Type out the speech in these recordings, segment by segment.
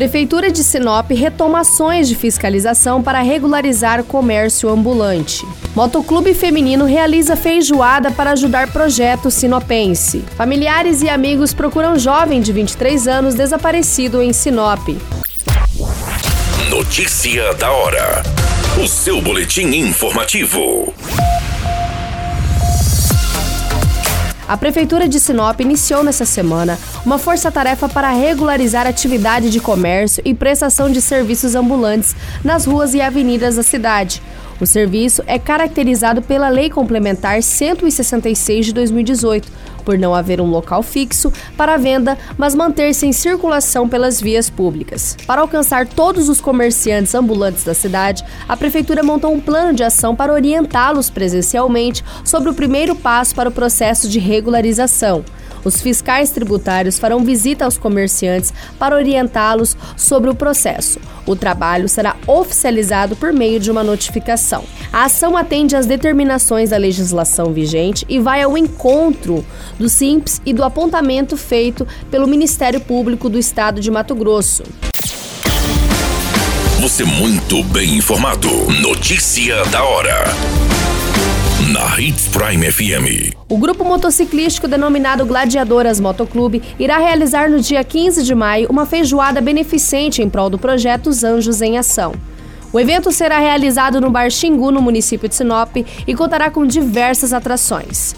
Prefeitura de Sinop retoma ações de fiscalização para regularizar comércio ambulante. Motoclube Feminino realiza feijoada para ajudar projeto sinopense. Familiares e amigos procuram jovem de 23 anos desaparecido em Sinop. Notícia da hora. O seu boletim informativo. A Prefeitura de Sinop iniciou nessa semana uma força-tarefa para regularizar atividade de comércio e prestação de serviços ambulantes nas ruas e avenidas da cidade. O serviço é caracterizado pela Lei Complementar 166 de 2018, por não haver um local fixo para venda, mas manter-se em circulação pelas vias públicas. Para alcançar todos os comerciantes ambulantes da cidade, a Prefeitura montou um plano de ação para orientá-los presencialmente sobre o primeiro passo para o processo de regularização. Os fiscais tributários farão visita aos comerciantes para orientá-los sobre o processo. O trabalho será oficializado por meio de uma notificação. A ação atende às determinações da legislação vigente e vai ao encontro do Simples e do apontamento feito pelo Ministério Público do Estado de Mato Grosso. Você muito bem informado. Notícia da hora na Hits Prime FM. O grupo motociclístico denominado Gladiadoras Motoclube irá realizar no dia 15 de maio uma feijoada beneficente em prol do projeto Os Anjos em Ação. O evento será realizado no Bar Xingu, no município de Sinop, e contará com diversas atrações.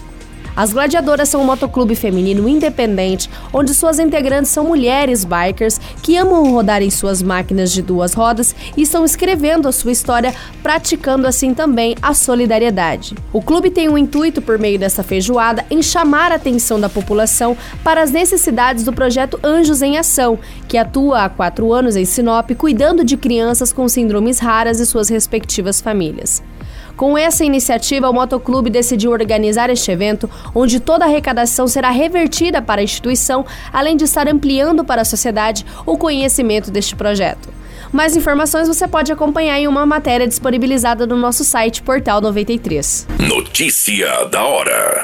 As Gladiadoras são um motoclube feminino independente, onde suas integrantes são mulheres bikers que amam rodar em suas máquinas de duas rodas e estão escrevendo a sua história, praticando assim também a solidariedade. O clube tem o um intuito, por meio dessa feijoada, em chamar a atenção da população para as necessidades do projeto Anjos em Ação, que atua há quatro anos em Sinop, cuidando de crianças com síndromes raras e suas respectivas famílias. Com essa iniciativa, o Motoclube decidiu organizar este evento, onde toda a arrecadação será revertida para a instituição, além de estar ampliando para a sociedade o conhecimento deste projeto. Mais informações você pode acompanhar em uma matéria disponibilizada no nosso site Portal 93. Notícia da hora.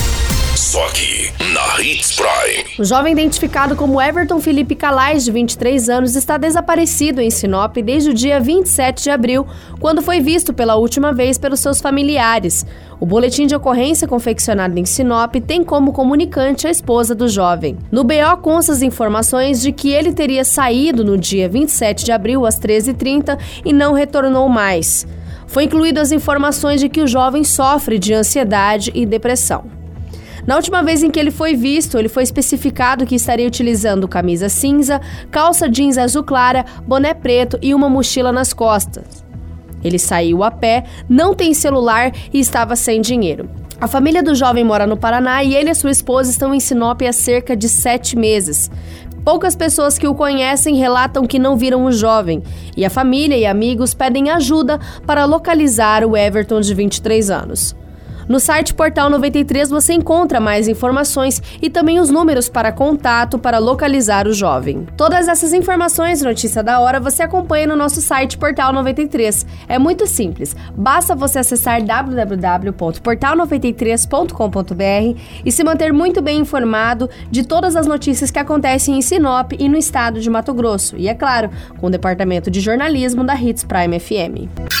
Só aqui, na Hits Prime. O jovem identificado como Everton Felipe Calais, de 23 anos, está desaparecido em Sinop desde o dia 27 de abril, quando foi visto pela última vez pelos seus familiares. O boletim de ocorrência confeccionado em Sinop tem como comunicante a esposa do jovem. No BO consta as informações de que ele teria saído no dia 27 de abril às 13h30 e não retornou mais. Foi incluído as informações de que o jovem sofre de ansiedade e depressão. Na última vez em que ele foi visto, ele foi especificado que estaria utilizando camisa cinza, calça jeans azul clara, boné preto e uma mochila nas costas. Ele saiu a pé, não tem celular e estava sem dinheiro. A família do jovem mora no Paraná e ele e sua esposa estão em Sinop há cerca de sete meses. Poucas pessoas que o conhecem relatam que não viram o jovem, e a família e amigos pedem ajuda para localizar o Everton de 23 anos. No site Portal 93 você encontra mais informações e também os números para contato para localizar o jovem. Todas essas informações, notícia da hora, você acompanha no nosso site Portal 93. É muito simples. Basta você acessar www.portal93.com.br e se manter muito bem informado de todas as notícias que acontecem em Sinop e no estado de Mato Grosso. E é claro, com o departamento de jornalismo da Hits Prime FM.